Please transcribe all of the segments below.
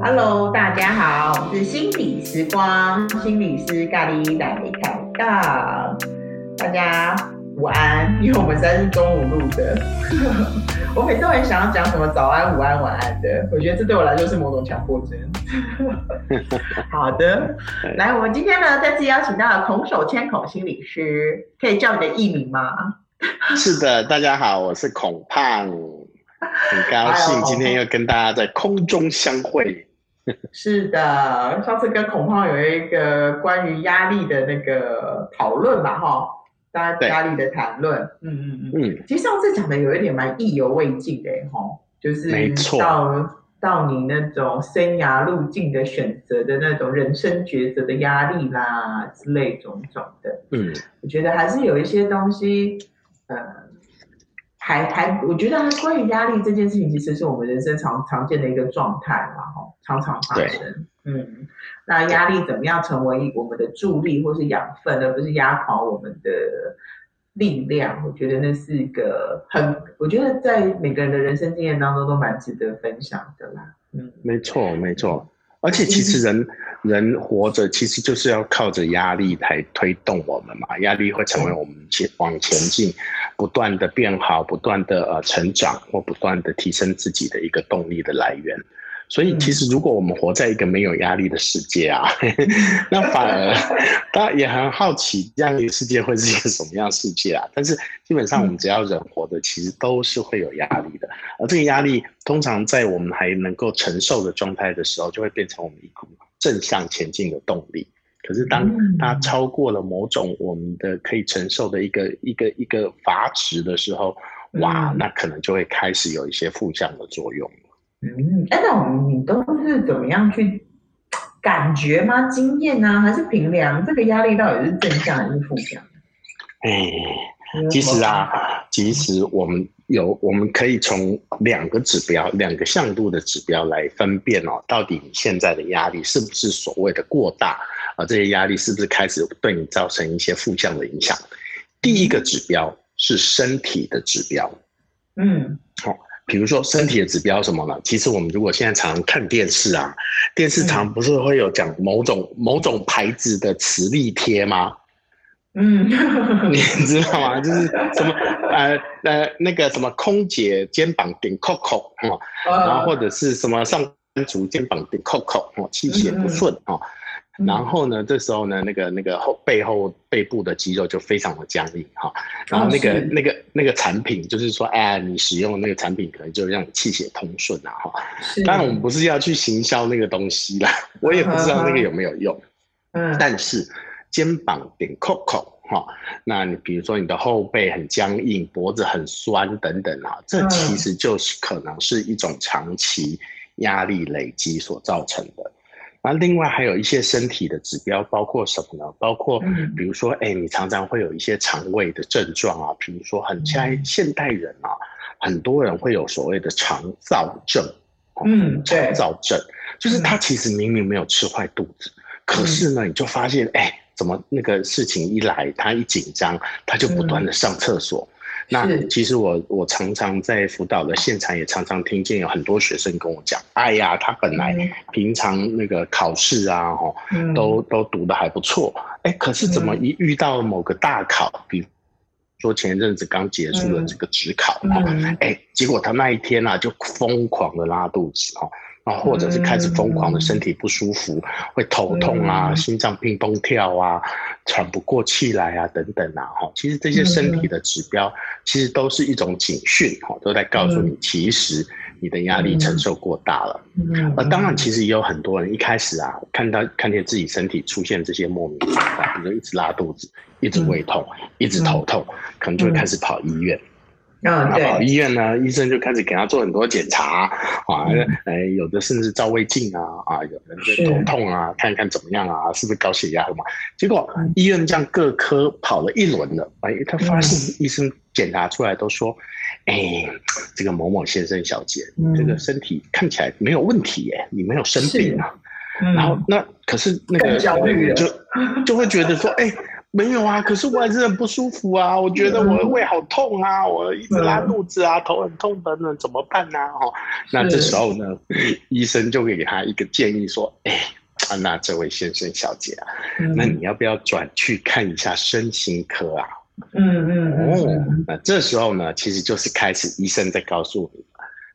Hello，大家好，我是心理时光心理师咖喱来开到，大家午安，因为我们现在是中午录的，我每次都很想要讲什么早安、午安、晚安的，我觉得这对我来说是某种强迫症。好的，来，我们今天呢再次邀请到了孔守谦孔心理师，可以叫你的艺名吗？是的，大家好，我是孔胖，很高兴今天又跟大家在空中相会。是的，上次跟孔胖有一个关于压力的那个讨论吧，哈，大家压力的谈论，嗯嗯嗯。嗯。其实上次讲的有一点蛮意犹未尽的，哈，就是到到你那种生涯路径的选择的那种人生抉择的压力啦之类种种的，嗯，我觉得还是有一些东西，呃。还还，我觉得关于压力这件事情，其实是我们人生常常见的一个状态，然后常常发生。嗯，那压力怎么样成为我们的助力或是养分，而不是压垮我们的力量？我觉得那是一个很，我觉得在每个人的人生经验当中都蛮值得分享的啦。嗯，没错，没错。而且其实人、嗯、人活着其实就是要靠着压力来推动我们嘛，压力会成为我们前往前进、不断的变好、不断的呃成长或不断的提升自己的一个动力的来源。所以，其实如果我们活在一个没有压力的世界啊，那反而大家也很好奇，这样一个世界会是一个什么样的世界啊？但是基本上，我们只要人活着，其实都是会有压力的。而这个压力，通常在我们还能够承受的状态的时候，就会变成我们一股正向前进的动力。可是，当它超过了某种我们的可以承受的一个一个一个阀值的时候，哇，那可能就会开始有一些负向的作用。嗯，哎，那我们你都是怎么样去 感觉吗？经验呢、啊，还是评量这个压力到底是正向还是负向？哎，其实啊，其实我们有，我们可以从两个指标、两个向度的指标来分辨哦，到底你现在的压力是不是所谓的过大啊？这些压力是不是开始对你造成一些负向的影响？第一个指标是身体的指标，嗯，好。比如说身体的指标什么呢？其实我们如果现在常常看电视啊，电视常不是会有讲某种、嗯、某种牌子的磁力贴吗？嗯，你知道吗？就是什么呃呃那个什么空姐肩膀顶 Coco 哦，然后或者是什么上班族肩膀顶 Coco 哦，气血不顺哦。然后呢，这时候呢，那个那个后背后背部的肌肉就非常的僵硬哈。然后那个、哦、那个那个产品，就是说，哎，你使用那个产品，可能就让你气血通顺啊哈。当然，我们不是要去行销那个东西啦，我也不知道那个有没有用。嗯。但是肩膀顶 Coco 哈，那你比如说你的后背很僵硬，脖子很酸等等啊，这其实就是可能是一种长期压力累积所造成的。那另外还有一些身体的指标，包括什么呢？包括比如说，哎、欸，你常常会有一些肠胃的症状啊，比如说很现现代人啊，很多人会有所谓的肠燥症。嗯，肠燥症就是他其实明明没有吃坏肚子，可是呢，你就发现，哎、欸，怎么那个事情一来，他一紧张，他就不断的上厕所。那其实我我常常在辅导的现场也常常听见有很多学生跟我讲，哎呀，他本来平常那个考试啊，哈，都都读得还不错，哎，可是怎么一遇到某个大考，比如说前一阵子刚结束的这个职考，哈，哎，结果他那一天啊就疯狂的拉肚子，哈。啊，或者是开始疯狂的身体不舒服，嗯、会头痛啊，嗯、心脏砰砰跳啊，喘不过气来啊，等等啊，哈，其实这些身体的指标，其实都是一种警讯，哈，都在告诉你，其实你的压力承受过大了。嗯，而当然，其实也有很多人一开始啊，看到看见自己身体出现这些莫名的状况，比如一直拉肚子，一直胃痛，一直头痛，可能就会开始跑医院。啊，跑医院呢，医生就开始给他做很多检查啊，哎，有的甚至照胃镜啊，啊，有的就头痛啊，看看怎么样啊，是不是高血压了嘛？结果医院这样各科跑了一轮了，哎，他发现医生检查出来都说，哎，这个某某先生小姐，这个身体看起来没有问题耶，你没有生病啊。然后那可是那个就就会觉得说，哎。没有啊，可是我还是很不舒服啊，我觉得我的胃好痛啊，我一直拉肚子啊，头很痛等等，怎么办呢？哦，那这时候呢，医生就会给他一个建议说，哎，啊，那这位先生小姐啊，那你要不要转去看一下身心科啊？嗯嗯哦，那这时候呢，其实就是开始医生在告诉你。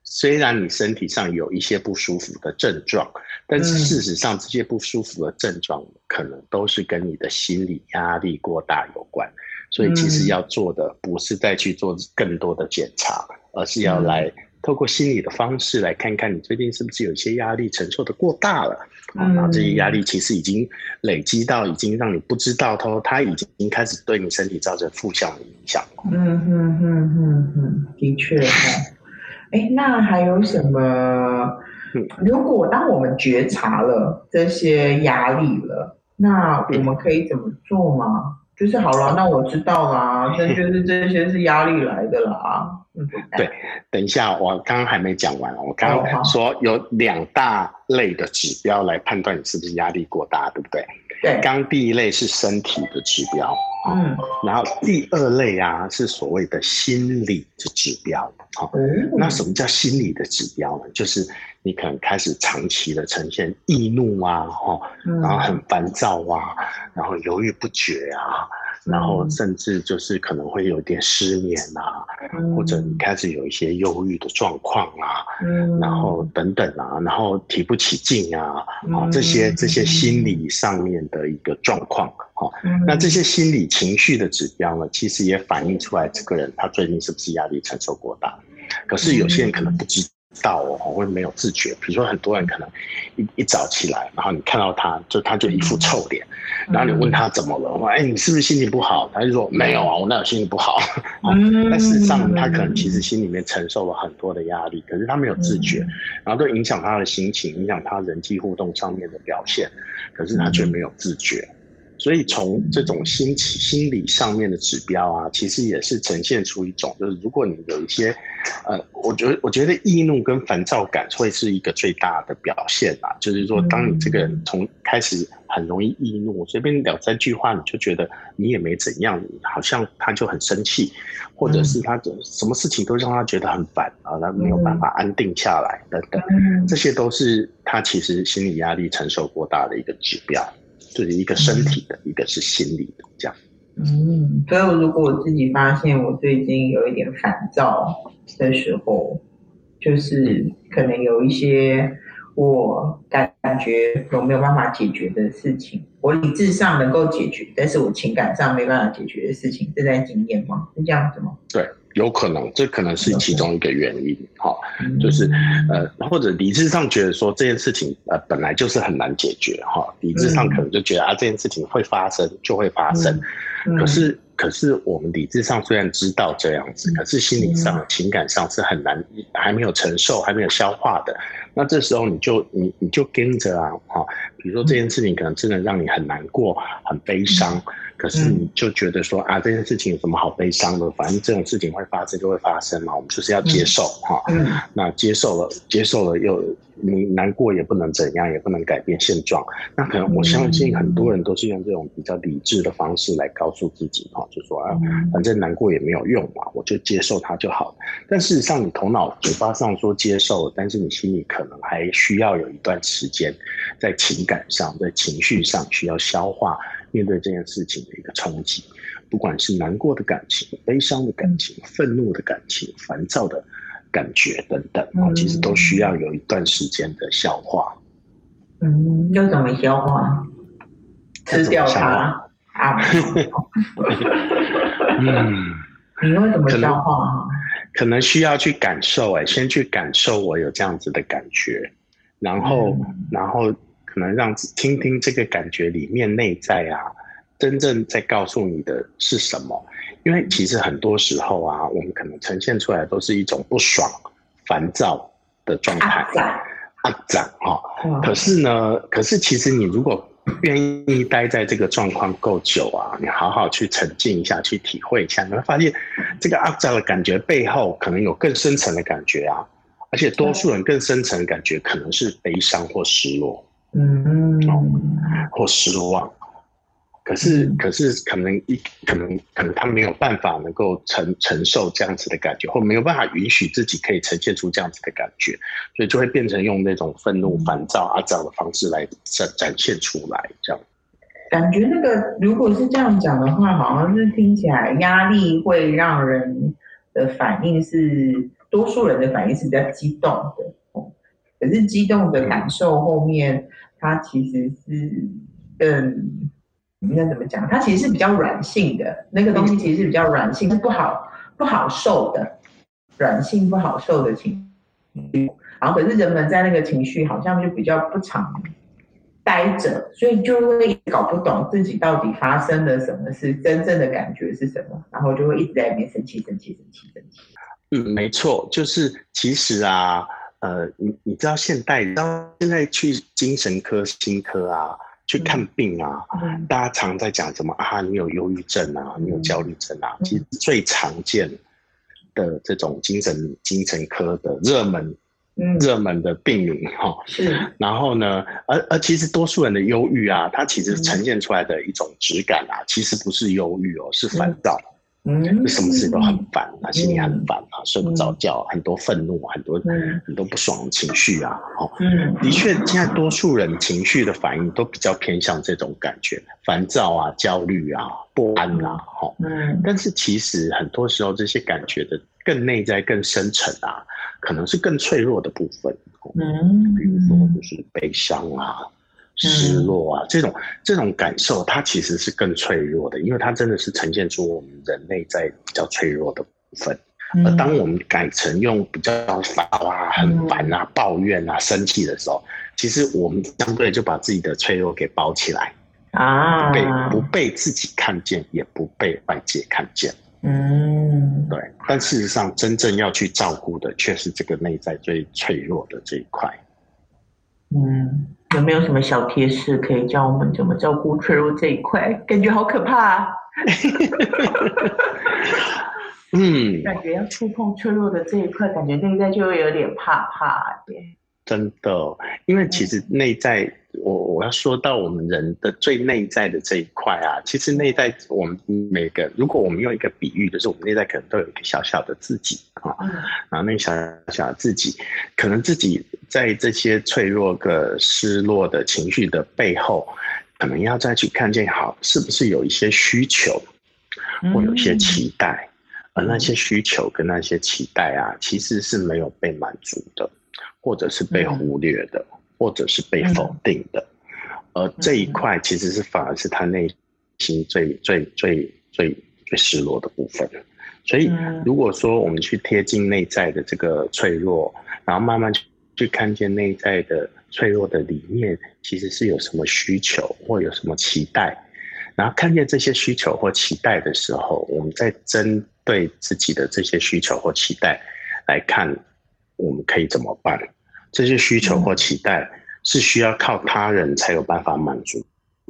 虽然你身体上有一些不舒服的症状，但是事实上这些不舒服的症状可能都是跟你的心理压力过大有关。所以其实要做的不是再去做更多的检查，而是要来透过心理的方式来看看你最近是不是有一些压力承受的过大了。啊，那这些压力其实已经累积到已经让你不知道它，它已经开始对你身体造成负向的影响。嗯嗯嗯嗯嗯，的确。哎，那还有什么？如果当我们觉察了这些压力了，那我们可以怎么做吗？就是好了，那我知道啦，那就是这些是压力来的啦。嗯，对。等一下，我刚刚还没讲完，我刚刚说有两大类的指标来判断你是不是压力过大，对不对？对。刚第一类是身体的指标。嗯，然后第二类啊是所谓的心理的指标，好，那什么叫心理的指标呢？就是你可能开始长期的呈现易怒啊，哈，然后很烦躁啊，然后犹豫不决啊。然后甚至就是可能会有点失眠啊，嗯、或者你开始有一些忧郁的状况啊，嗯、然后等等啊，然后提不起劲啊，啊、嗯、这些这些心理上面的一个状况，哈、嗯，那这些心理情绪的指标呢，其实也反映出来这个人他最近是不是压力承受过大，可是有些人可能不知道哦，会没有自觉，比如说很多人可能一一早起来，然后你看到他就他就一副臭脸。然后你问他怎么了？说哎，你是不是心情不好？他就说没有啊，我哪有心情不好？嗯、但事实上，他可能其实心里面承受了很多的压力，可是他没有自觉，嗯、然后都影响他的心情，影响他人际互动上面的表现，可是他却没有自觉。所以从这种心情、心理上面的指标啊，其实也是呈现出一种，就是如果你有一些，呃，我觉得我觉得易怒跟烦躁感会是一个最大的表现啊。就是说，当你这个人从开始很容易易怒，随便两三句话你就觉得你也没怎样，好像他就很生气，或者是他什么事情都让他觉得很烦啊，他没有办法安定下来等等，这些都是他其实心理压力承受过大的一个指标。就是一个身体的，嗯、一个是心理的，这样。嗯，所以如果我自己发现我最近有一点烦躁的时候，就是可能有一些我感觉我没有办法解决的事情，我理智上能够解决，但是我情感上没办法解决的事情，是在经验吗？是这样子吗？对。有可能，这可能是其中一个原因，哈，就是呃，或者理智上觉得说这件事情呃本来就是很难解决，哈，理智上可能就觉得啊这件事情会发生就会发生，可是可是我们理智上虽然知道这样子，可是心理上情感上是很难还没有承受还没有消化的，那这时候你就你你就跟着啊，哈，比如说这件事情可能真的让你很难过很悲伤。可是你就觉得说啊，这件事情有什么好悲伤的？反正这种事情会发生就会发生嘛，我们就是要接受哈。嗯，那接受了，接受了又你难过也不能怎样，也不能改变现状。那可能我相信很多人都是用这种比较理智的方式来告诉自己哈，就说啊，反正难过也没有用嘛，我就接受它就好。但事实上，你头脑嘴巴上说接受，但是你心里可能还需要有一段时间，在情感上，在情绪上需要消化。面对这件事情的一个冲击，不管是难过的感情、悲伤的感情、愤怒的感情、烦躁的感觉等等，嗯、其实都需要有一段时间的消化。嗯，要怎么消化？吃掉它啊？嗯，你会怎么消化？可能需要去感受，哎，先去感受我有这样子的感觉，然后，嗯、然后。可能让听听这个感觉里面内在啊，真正在告诉你的是什么？因为其实很多时候啊，我们可能呈现出来都是一种不爽、烦躁的状态。阿展哈，可是呢，可是其实你如果愿意待在这个状况够久啊，你好好去沉浸一下，去体会一下，你会发现这个阿展的感觉背后可能有更深层的感觉啊，而且多数人更深层的感觉可能是悲伤或失落。嗯，或失望，可是，可是可能一可能可能他没有办法能够承承受这样子的感觉，或没有办法允许自己可以呈现出这样子的感觉，所以就会变成用那种愤怒、烦躁啊这样的方式来展展现出来。这样。感觉那个如果是这样讲的话，好像是听起来压力会让人的反应是多数人的反应是比较激动的，可是激动的感受后面它其实是嗯。应该怎么讲？它其实是比较软性的，那个东西其实是比较软性，是不好不好受的，软性不好受的情绪。然后可是人们在那个情绪好像就比较不常待着，所以就会搞不懂自己到底发生了什么事，真正的感觉是什么，然后就会一直在里面生气、生气、生气、生气。嗯，没错，就是其实啊，呃，你你知道现代，当现在去精神科、心科啊。去看病啊，嗯、大家常在讲什么啊？你有忧郁症啊，你有焦虑症啊？嗯、其实最常见的这种精神精神科的热门，嗯、热门的病名哈。是。然后呢，而而其实多数人的忧郁啊，它其实呈现出来的一种质感啊，嗯、其实不是忧郁哦，是烦躁。嗯嗯，什么事情都很烦啊，心里很烦啊，睡不着觉，很多愤怒，很多很多不爽的情绪啊。哦，的确，现在多数人情绪的反应都比较偏向这种感觉，烦躁啊、焦虑啊、不安啊。哈，嗯。但是其实很多时候，这些感觉的更内在、更深层啊，可能是更脆弱的部分。嗯，比如说就是悲伤啊。失落啊，这种这种感受，它其实是更脆弱的，因为它真的是呈现出我们人类在比较脆弱的部分。嗯、而当我们改成用比较烦啊、很烦啊、抱怨啊、生气的时候，其实我们相对就把自己的脆弱给包起来啊，不被不被自己看见，也不被外界看见。嗯，对。但事实上，真正要去照顾的，却是这个内在最脆弱的这一块。嗯。有没有什么小贴士可以教我们怎么照顾脆弱这一块？感觉好可怕啊！嗯，感觉要触碰脆弱的这一块，感觉内在就会有点怕怕的。真的，因为其实内在，我我要说到我们人的最内在的这一块啊，其实内在我们每个，如果我们用一个比喻，就是我们内在可能都有一个小小的自己啊，然后那个小小的自己，可能自己在这些脆弱的、失落的情绪的背后，可能要再去看见，好，是不是有一些需求，或有一些期待，而那些需求跟那些期待啊，其实是没有被满足的。或者是被忽略的，嗯、或者是被否定的，嗯、而这一块其实是反而是他内心最最最最最失落的部分。所以，如果说我们去贴近内在的这个脆弱，然后慢慢去去看见内在的脆弱的里面，其实是有什么需求或有什么期待，然后看见这些需求或期待的时候，我们再针对自己的这些需求或期待来看。我们可以怎么办？这些需求或期待是需要靠他人才有办法满足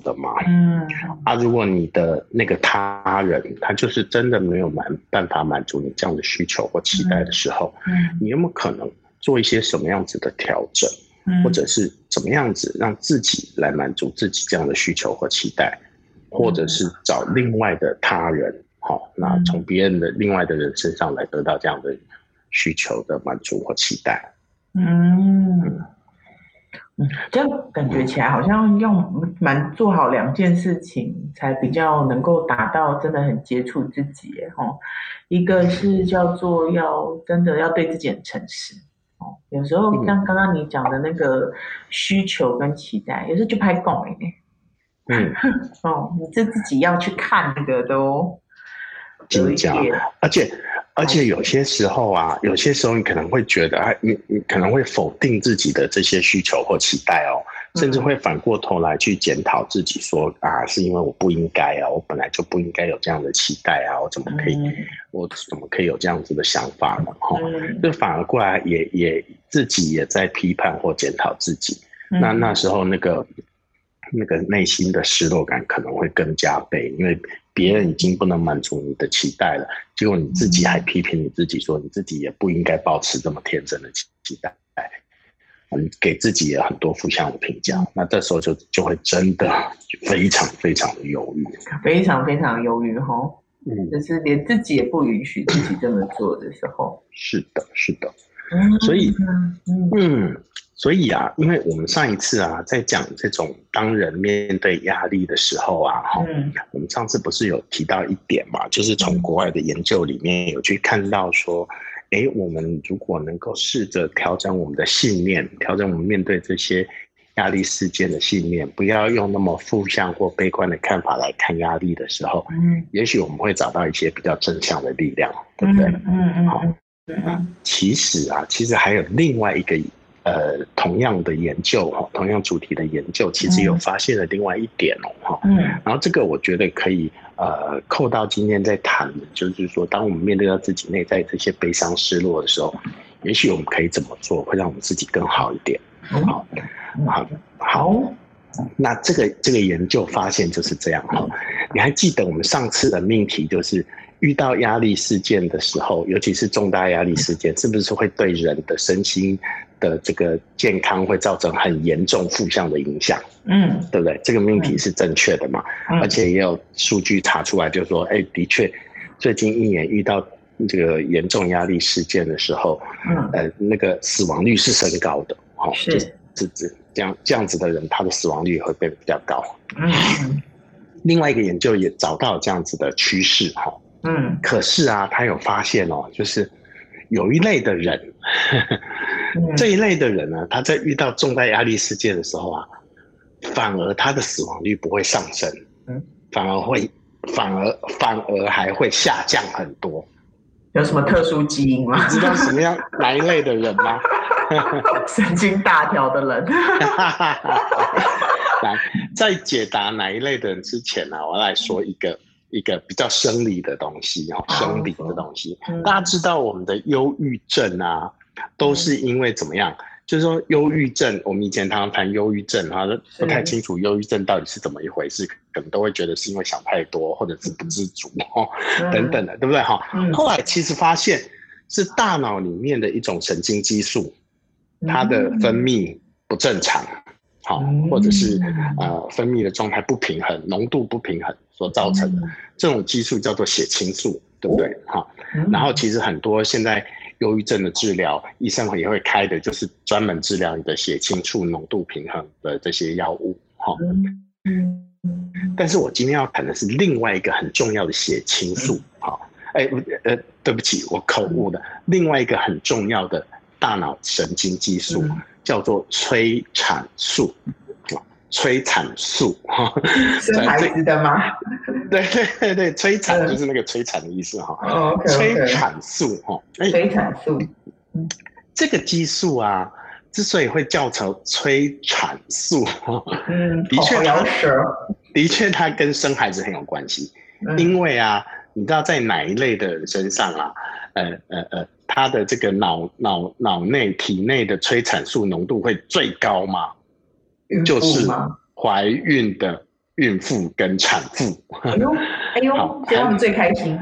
的吗？嗯，啊，如果你的那个他人他就是真的没有满办法满足你这样的需求或期待的时候，嗯，你有没有可能做一些什么样子的调整，或者是怎么样子让自己来满足自己这样的需求或期待，或者是找另外的他人，好，那从别人的另外的人身上来得到这样的。需求的满足或期待，嗯，嗯，这样感觉起来好像要蛮做好两件事情，才比较能够达到真的很接触自己哦，一个是叫做要真的要对自己很诚实，哦，有时候像刚刚你讲的那个需求跟期待，有时候就拍够哎，嗯，哦，你这自己要去看那个都有一点，而且。而且有些时候啊，有些时候你可能会觉得，啊，你你可能会否定自己的这些需求或期待哦，甚至会反过头来去检讨自己，说啊，是因为我不应该啊，我本来就不应该有这样的期待啊，我怎么可以，我怎么可以有这样子的想法呢？哈，就反而过来也也自己也在批判或检讨自己，那那时候那个那个内心的失落感可能会更加倍，因为。别人已经不能满足你的期待了，结果你自己还批评你自己，说你自己也不应该保持这么天真的期待。嗯，给自己也很多负向的评价，那这时候就就会真的非常非常的忧郁，非常非常忧郁哈。嗯，就是连自己也不允许自己这么做的时候。是的，是的。嗯，所以，嗯。嗯所以啊，因为我们上一次啊，在讲这种当人面对压力的时候啊，哈、嗯，我们上次不是有提到一点嘛，就是从国外的研究里面有去看到说，哎，我们如果能够试着调整我们的信念，调整我们面对这些压力事件的信念，不要用那么负向或悲观的看法来看压力的时候，嗯，也许我们会找到一些比较正向的力量，对不对？嗯嗯，好，其实啊，其实还有另外一个。呃，同样的研究哈，同样主题的研究，其实有发现了另外一点哦哈。嗯。然后这个我觉得可以呃扣到今天在谈的，就是说，当我们面对到自己内在这些悲伤、失落的时候，也许我们可以怎么做，会让我们自己更好一点。好，好，好。那这个这个研究发现就是这样哈。你还记得我们上次的命题就是遇到压力事件的时候，尤其是重大压力事件，是不是会对人的身心？的这个健康会造成很严重负向的影响，嗯，对不对？这个命题是正确的嘛？嗯、而且也有数据查出来，就是说，哎，的确，最近一年遇到这个严重压力事件的时候，嗯，呃，那个死亡率是升高的，哦，是，是是这样这样子的人，他的死亡率也会变比较高。嗯，另外一个研究也找到这样子的趋势，哈，嗯，可是啊，他有发现哦，就是有一类的人。呵呵这一类的人呢，他在遇到重大压力事件的时候啊，反而他的死亡率不会上升，嗯，反而会，反而反而还会下降很多。有什么特殊基因吗？知道什么样哪一类的人吗？神经大条的人。来，在解答哪一类的人之前呢、啊，我来说一个一个比较生理的东西哦，生理的东西。大家知道我们的忧郁症啊。都是因为怎么样？就是说，忧郁症，我们以前常常谈忧郁症哈，不太清楚忧郁症到底是怎么一回事，可能都会觉得是因为想太多，或者是不知足哦，等等的，对不对哈？后来其实发现是大脑里面的一种神经激素，它的分泌不正常，好，或者是呃分泌的状态不平衡，浓度不平衡所造成的，这种激素叫做血清素，对不对？哈，然后其实很多现在。忧郁症的治疗，医生也会开的，就是专门治疗你的血清素浓度平衡的这些药物，哈。嗯。但是我今天要谈的是另外一个很重要的血清素，哈。哎，呃，对不起，我口误了。另外一个很重要的大脑神经激素叫做催产素。催产素，生孩子的吗？对对对对，催产就是那个催产的意思哈。哦，催产素哈，催产素，这个激素啊，之所以会叫成催产素，嗯，的确，的确，它跟生孩子很有关系。因为啊，你知道在哪一类的人身上啊，呃呃呃，他的这个脑脑脑内体内的催产素浓度会最高吗？就是怀孕的孕妇跟产妇。哎呦，哎呦，这样他们最开心。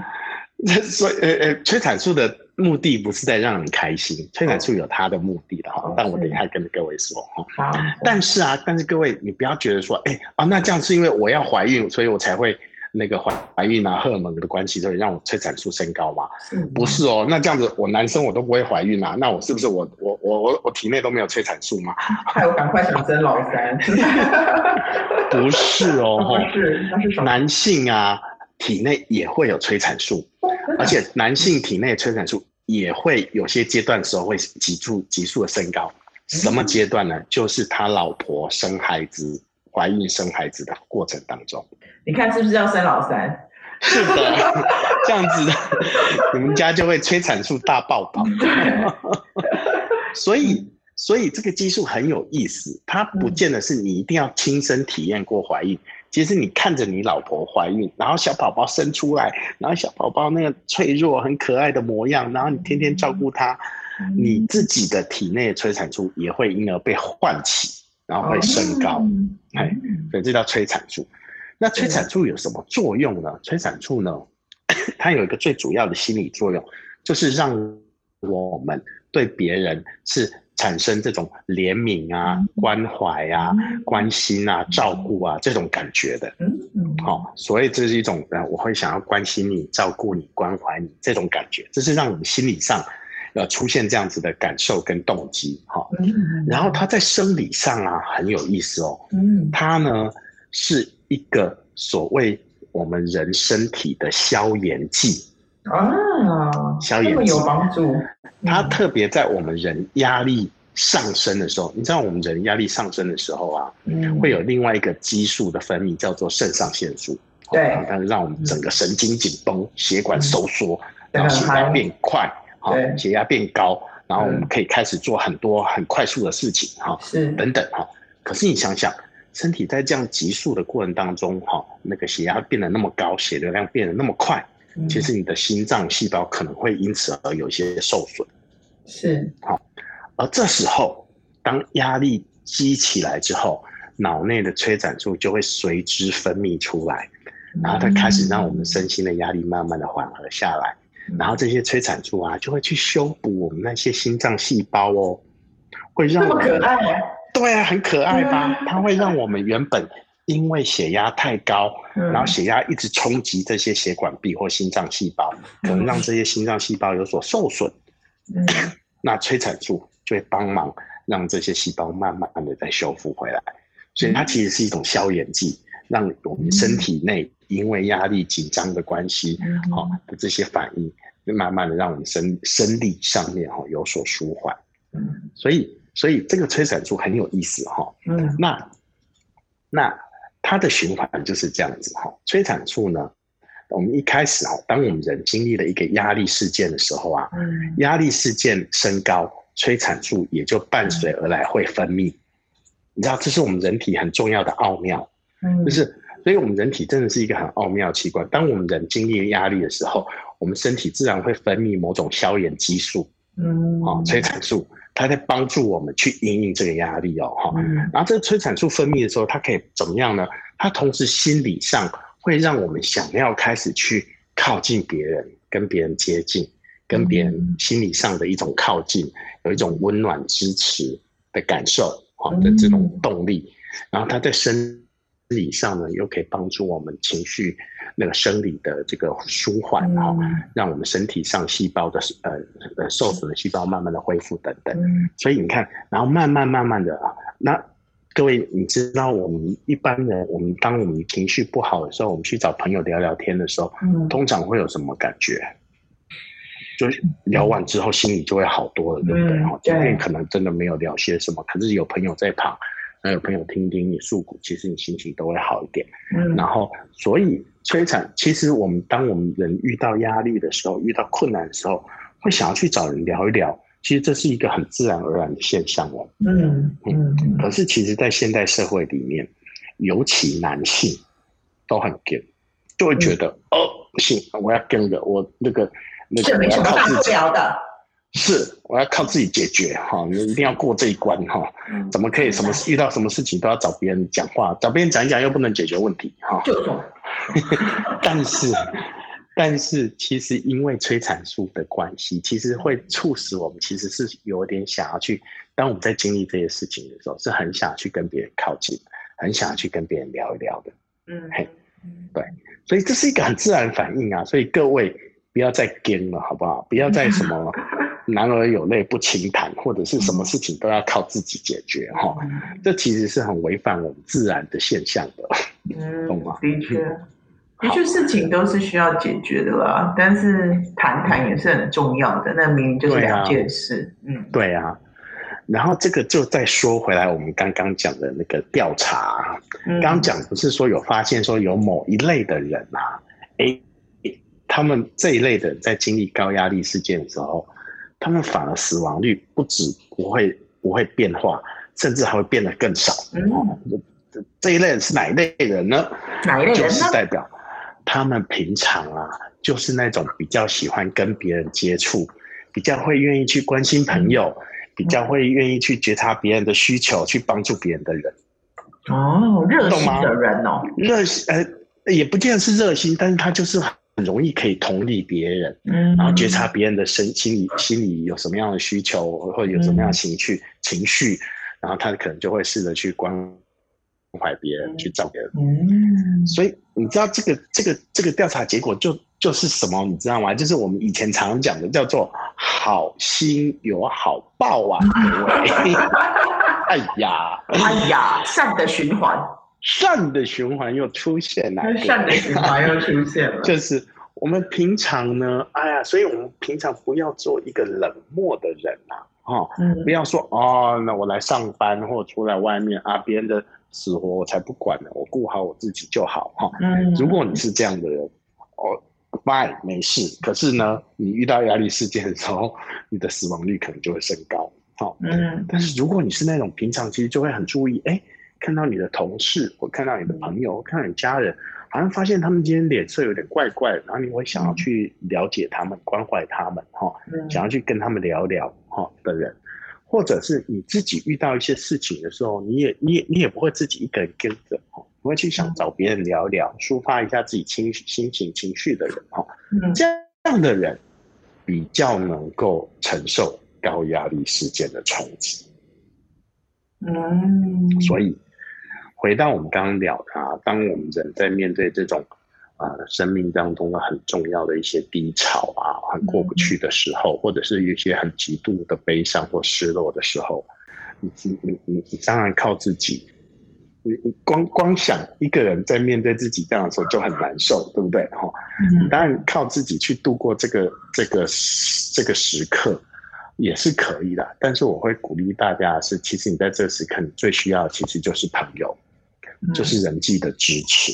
所以，呃呃，催产素的目的不是在让人开心，催产素有它的目的的哈。哦、但我等一下跟各位说哈。但是啊，但是各位，你不要觉得说，哎啊，那这样是因为我要怀孕，所以我才会。那个怀怀孕啊，荷尔蒙的关系，所以让我催产素升高嘛？不是哦，那这样子我男生我都不会怀孕啊，那我是不是我我我我我体内都没有催产素吗？害我赶快想生老三。不是哦，是，那是什么？男性啊，体内也会有催产素，而且男性体内催产素也会有些阶段的时候会急速急速的升高。什么阶段呢？就是他老婆生孩子。怀孕生孩子的过程当中，你看是不是要生老三？是的，这样子的，你们家就会催产素大爆棚。所以，所以这个激素很有意思，它不见得是你一定要亲身体验过怀孕。其实你看着你老婆怀孕，然后小宝宝生出来，然后小宝宝那个脆弱、很可爱的模样，然后你天天照顾他，你自己的体内的催产素也会因而被唤起。然后会升高，哎，所以这叫催产素。那催产素有什么作用呢？催产素呢，它有一个最主要的心理作用，就是让我们对别人是产生这种怜悯啊、关怀啊、关心啊、照顾啊这种感觉的。嗯嗯。好，所以这是一种呃，我会想要关心你、照顾你、关怀你这种感觉，这是让我们心理上呃出现这样子的感受跟动机。哈。然后它在生理上啊很有意思哦。嗯。它呢是一个所谓我们人身体的消炎剂。啊，消炎有帮助。它特别在我们人压力上升的时候，你知道我们人压力上升的时候啊，嗯，会有另外一个激素的分泌，叫做肾上腺素。对，它是让我们整个神经紧绷，血管收缩，然后血压变快，好，血压变高，然后我们可以开始做很多很快速的事情，哈，是等等哈。可是你想想，身体在这样急速的过程当中，哈，那个血压变得那么高，血流量变得那么快。其实你的心脏细胞可能会因此而有些受损，是好。而这时候，当压力积起来之后，脑内的催产素就会随之分泌出来，然后它开始让我们身心的压力慢慢的缓和下来，然后这些催产素啊就会去修补我们那些心脏细胞哦，会让我们可爱，对啊，很可爱吧？它会让我们原本。因为血压太高，然后血压一直冲击这些血管壁或心脏细胞，可能让这些心脏细胞有所受损。嗯，那催产素就会帮忙让这些细胞慢慢的再修复回来，所以它其实是一种消炎剂，让我们身体内因为压力紧张的关系，好的这些反应，就慢慢的让我们生生理上面哈有所舒缓。嗯，所以所以这个催产素很有意思哈。嗯，那那。它的循环就是这样子哈，催产素呢，我们一开始哈，当我们人经历了一个压力事件的时候啊，压力事件升高，催产素也就伴随而来会分泌。你知道，这是我们人体很重要的奥妙，就是，所以我们人体真的是一个很奥妙的器官。当我们人经历压力的时候，我们身体自然会分泌某种消炎激素，嗯，啊，催产素。它在帮助我们去应应这个压力哦，哈、嗯，然后这个催产素分泌的时候，它可以怎么样呢？它同时心理上会让我们想要开始去靠近别人，跟别人接近，跟别人心理上的一种靠近，嗯、有一种温暖支持的感受，哈的这种动力，嗯、然后它在生理上呢，又可以帮助我们情绪。那个生理的这个舒缓，然后让我们身体上细胞的呃呃受损的细胞慢慢的恢复等等。所以你看，然后慢慢慢慢的啊，那各位你知道，我们一般人，我们当我们情绪不好的时候，我们去找朋友聊聊天的时候，通常会有什么感觉？就聊完之后心里就会好多了，对不对？哈，今天可能真的没有聊些什么，可是有朋友在旁。还有朋友听听你诉苦，其实你心情都会好一点。嗯，然后所以催产，其实我们当我们人遇到压力的时候，遇到困难的时候，会想要去找人聊一聊，其实这是一个很自然而然的现象哦。嗯嗯，可是其实，在现代社会里面，尤其男性都很跟，就会觉得哦，不行，我要 g 的我那个那个要靠自己聊的，是。我要靠自己解决哈，你一定要过这一关哈。怎么可以什么遇到什么事情都要找别人讲话，找别人讲一讲又不能解决问题哈？就 但是，但是其实因为催产素的关系，其实会促使我们其实是有点想要去，当我们在经历这些事情的时候，是很想去跟别人靠近，很想去跟别人聊一聊的。嗯，对，所以这是一个很自然反应啊。所以各位不要再跟了，好不好？不要再什么。男儿有泪不轻弹，或者是什么事情都要靠自己解决，哈、嗯，这其实是很违反我们自然的现象的，嗯，懂吗？的确，的确，事情都是需要解决的啦，但是谈谈也是很重要的，那明明就是两件事，啊、嗯，对啊。然后这个就再说回来，我们刚刚讲的那个调查，刚刚讲不是说有发现说有某一类的人啊，哎，他们这一类的人在经历高压力事件的时候。他们反而死亡率不止不会不会变化，甚至还会变得更少。嗯，这一类人是哪一类人呢？哪一类人呢？就是代表他们平常啊，就是那种比较喜欢跟别人接触，比较会愿意去关心朋友，嗯、比较会愿意去觉察别人的需求，去帮助别人的人。哦，热心的人哦，热心呃，也不见得是热心，但是他就是容易可以同理别人，嗯，然后觉察别人的身心理心里有什么样的需求，或者有什么样的情绪、嗯、情绪，然后他可能就会试着去关怀别人，嗯、去照顾别人。嗯，所以你知道这个这个这个调查结果就就是什么？你知道吗？就是我们以前常讲的叫做好心有好报啊！各位，哎呀，哎呀，善的循环。善的循环又出现了，善的循环又出现了，就是我们平常呢，哎呀，所以我们平常不要做一个冷漠的人呐、啊，哦，嗯、不要说哦，那我来上班或出来外面啊，别人的死活我才不管呢，我顾好我自己就好哈。哦嗯、如果你是这样的人，哦，fine 没事。可是呢，你遇到压力事件的时候，你的死亡率可能就会升高，哦，嗯。但是如果你是那种平常其实就会很注意，哎。看到你的同事，或看到你的朋友，或看到你家人，好像发现他们今天脸色有点怪怪的，然后你会想要去了解他们，关怀他们，哈，想要去跟他们聊聊，哈的人，或者是你自己遇到一些事情的时候，你也，你也，你也不会自己一个人跟着，哈，你会去想找别人聊聊，抒发一下自己情心情、情绪的人，哈，这样的人比较能够承受高压力事件的冲击，嗯，所以。回到我们刚刚聊的啊，当我们人在面对这种啊、呃、生命当中的很重要的一些低潮啊，很过不去的时候，或者是一些很极度的悲伤或失落的时候，你你你你你当然靠自己，你你光光想一个人在面对自己这样的时候就很难受，对不对？哈，你当然靠自己去度过这个这个这个时刻也是可以的，但是我会鼓励大家的是，其实你在这时刻，你最需要的其实就是朋友。就是人际的支持，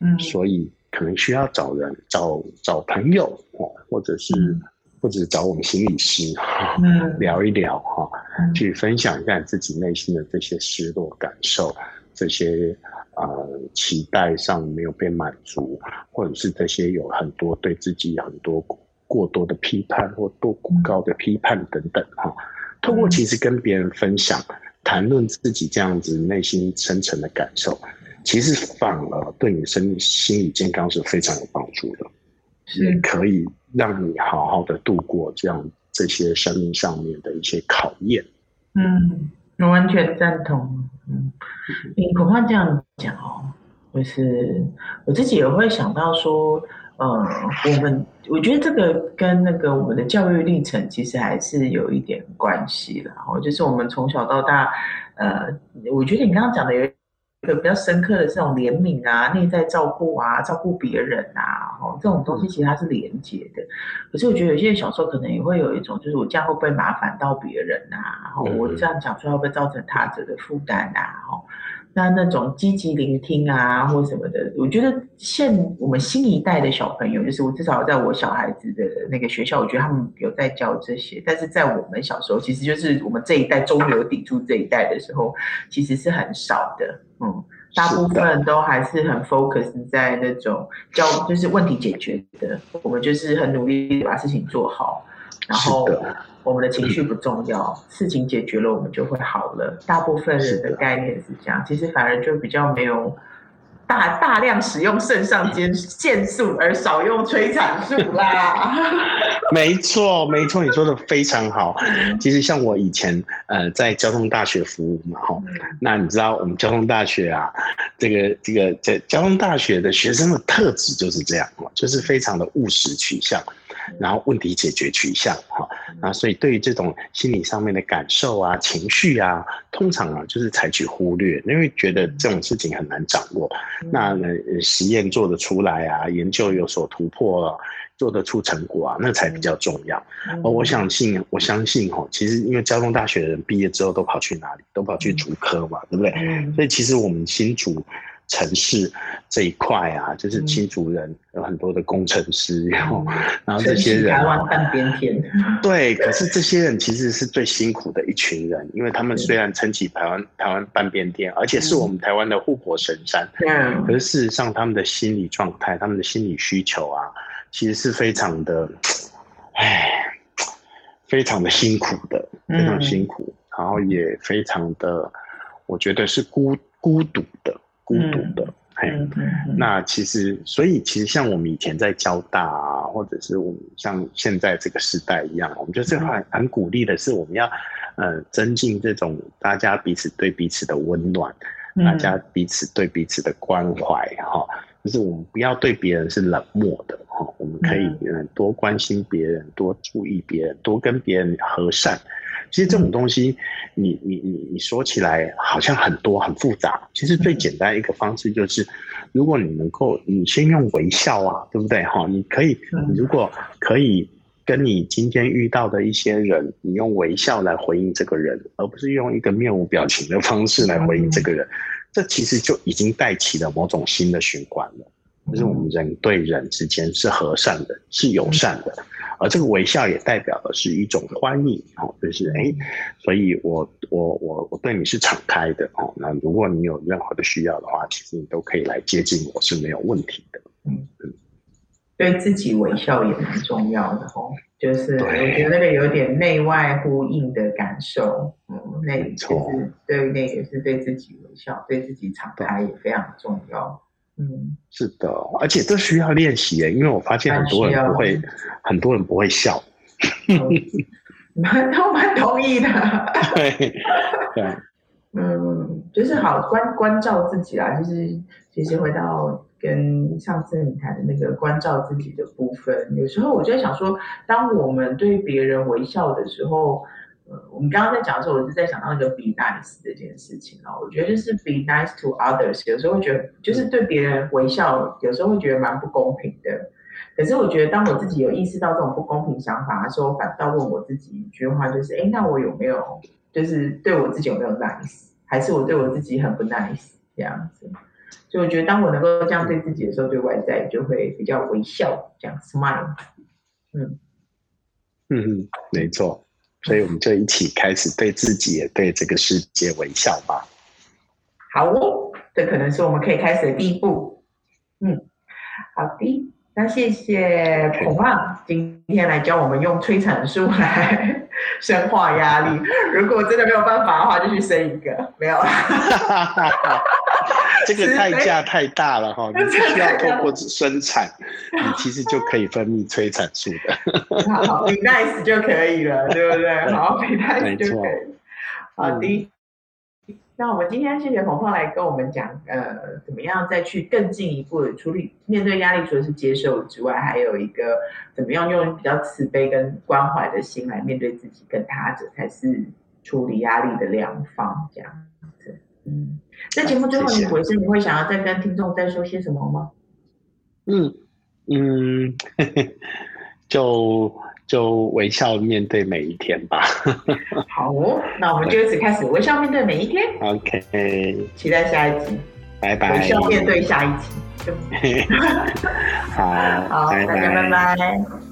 嗯，所以可能需要找人找找朋友哦，或者是、嗯、或者是找我们心理师哈，嗯、聊一聊哈，嗯、去分享一下自己内心的这些失落感受，这些呃期待上没有被满足，或者是这些有很多对自己很多过多的批判或多过高的批判等等哈，通过其实跟别人分享。谈论自己这样子内心深层的感受，其实反而对你身心理健康是非常有帮助的，是也可以让你好好的度过这样这些生命上面的一些考验。嗯，我完全赞同。嗯，你恐怕这样讲哦，就是我自己也会想到说。呃，我们我觉得这个跟那个我们的教育历程其实还是有一点关系的。哦，就是我们从小到大，呃，我觉得你刚刚讲的有一个比较深刻的这种怜悯啊、内在照顾啊、照顾别人啊，哦，这种东西其实它是连接的。可是我觉得有些人小时候可能也会有一种，就是我这样会不会麻烦到别人啊？然后我这样讲出来会不会造成他者的负担啊？哦。那那种积极聆听啊，或什么的，我觉得现我们新一代的小朋友，就是我至少在我小孩子的那个学校，我觉得他们有在教这些。但是在我们小时候，其实就是我们这一代中流砥柱这一代的时候，其实是很少的。嗯，大部分都还是很 focus 在那种教，就是问题解决的。我们就是很努力把事情做好，然后。我们的情绪不重要，嗯、事情解决了，我们就会好了。大部分人的概念是这样，其实反而就比较没有大大量使用肾上腺腺素，而少用催产素啦。没错，没错，你说的非常好。其实像我以前呃在交通大学服务嘛，哈、嗯，那你知道我们交通大学啊，这个这个在交通大学的学生的特质就是这样嘛，就是非常的务实取向。然后问题解决取向哈，那所以对于这种心理上面的感受啊、情绪啊，通常啊就是采取忽略，因为觉得这种事情很难掌握。那实验做得出来啊，研究有所突破啊，做得出成果啊，那才比较重要。而我相信，我相信哈，其实因为交通大学的人毕业之后都跑去哪里？都跑去主科嘛，对不对？所以其实我们新竹。城市这一块啊，就是新竹人有很多的工程师，然后，然后这些人台湾半边天，对，可是这些人其实是最辛苦的一群人，因为他们虽然撑起台湾台湾半边天，而且是我们台湾的护国神山，嗯，可是事实上他们的心理状态、他们的心理需求啊，其实是非常的，哎，非常的辛苦的，非常辛苦，然后也非常的，我觉得是孤孤独的。孤独的，嗯嗯。那其实，所以其实像我们以前在交大啊，或者是我们像现在这个时代一样，我们就是很很鼓励的是，我们要呃增进这种大家彼此对彼此的温暖，大家彼此对彼此的关怀哈。就是我们不要对别人是冷漠的哈，我们可以嗯多关心别人，多注意别人，多跟别人和善。其实这种东西，你你你你说起来好像很多很复杂。其实最简单一个方式就是，如果你能够，你先用微笑啊，对不对哈？你可以，你如果可以跟你今天遇到的一些人，你用微笑来回应这个人，而不是用一个面无表情的方式来回应这个人。这其实就已经带起了某种新的循环了，就是我们人对人之间是和善的，是友善的，而这个微笑也代表的是一种欢迎哦，就是哎，所以我我我我对你是敞开的哦，那如果你有任何的需要的话，其实你都可以来接近我是没有问题的，嗯。嗯。对自己微笑也蛮重要的哦，就是我觉得那个有点内外呼应的感受，嗯，那就是对那个是对自己微笑，对自己敞开也非常重要，嗯，是的，而且这需要练习耶，因为我发现很多人不会，很多人不会笑，蛮 都蛮同意的，对对，嗯，就是好关关照自己啦，就是其实回到。跟上次你谈的那个关照自己的部分，有时候我就在想说，当我们对别人微笑的时候，呃，我们刚刚在讲的时候，我是在想到那个 be nice 这件事情哦。我觉得就是 be nice to others，有时候会觉得就是对别人微笑，有时候会觉得蛮不公平的。可是我觉得，当我自己有意识到这种不公平想法的时候，反倒问我自己一句话，就是：哎，那我有没有，就是对我自己有没有 nice，还是我对我自己很不 nice 这样子？所以我觉得，当我能够这样对自己的时候，对外在就会比较微笑，这样 smile。嗯嗯，没错。所以我们就一起开始对自己也对这个世界微笑吧。好哦，这可能是我们可以开始的第一步。嗯，好的。那谢谢孔胖今天来教我们用催产素来 深化压力。如果真的没有办法的话，就去生一个。没有 这个代价太大了哈，你必须要透过生产，你其实就可以分泌催产素的。好，be nice 就可以了，对不对？好，be nice 就可以。好的。那我们今天谢谢鹏鹏来跟我们讲，呃，怎么样再去更进一步的处理面对压力，除了是接受之外，还有一个怎么样用比较慈悲跟关怀的心来面对自己跟他者，才是处理压力的良方。这样子，嗯，在节目最后你回声，你会想要再跟听众再说些什么吗？嗯嗯，就。就微笑面对每一天吧。好哦，那我们就一起开始微笑面对每一天。OK，期待下一集。拜拜。微笑面对下一集。好，好，大家拜拜。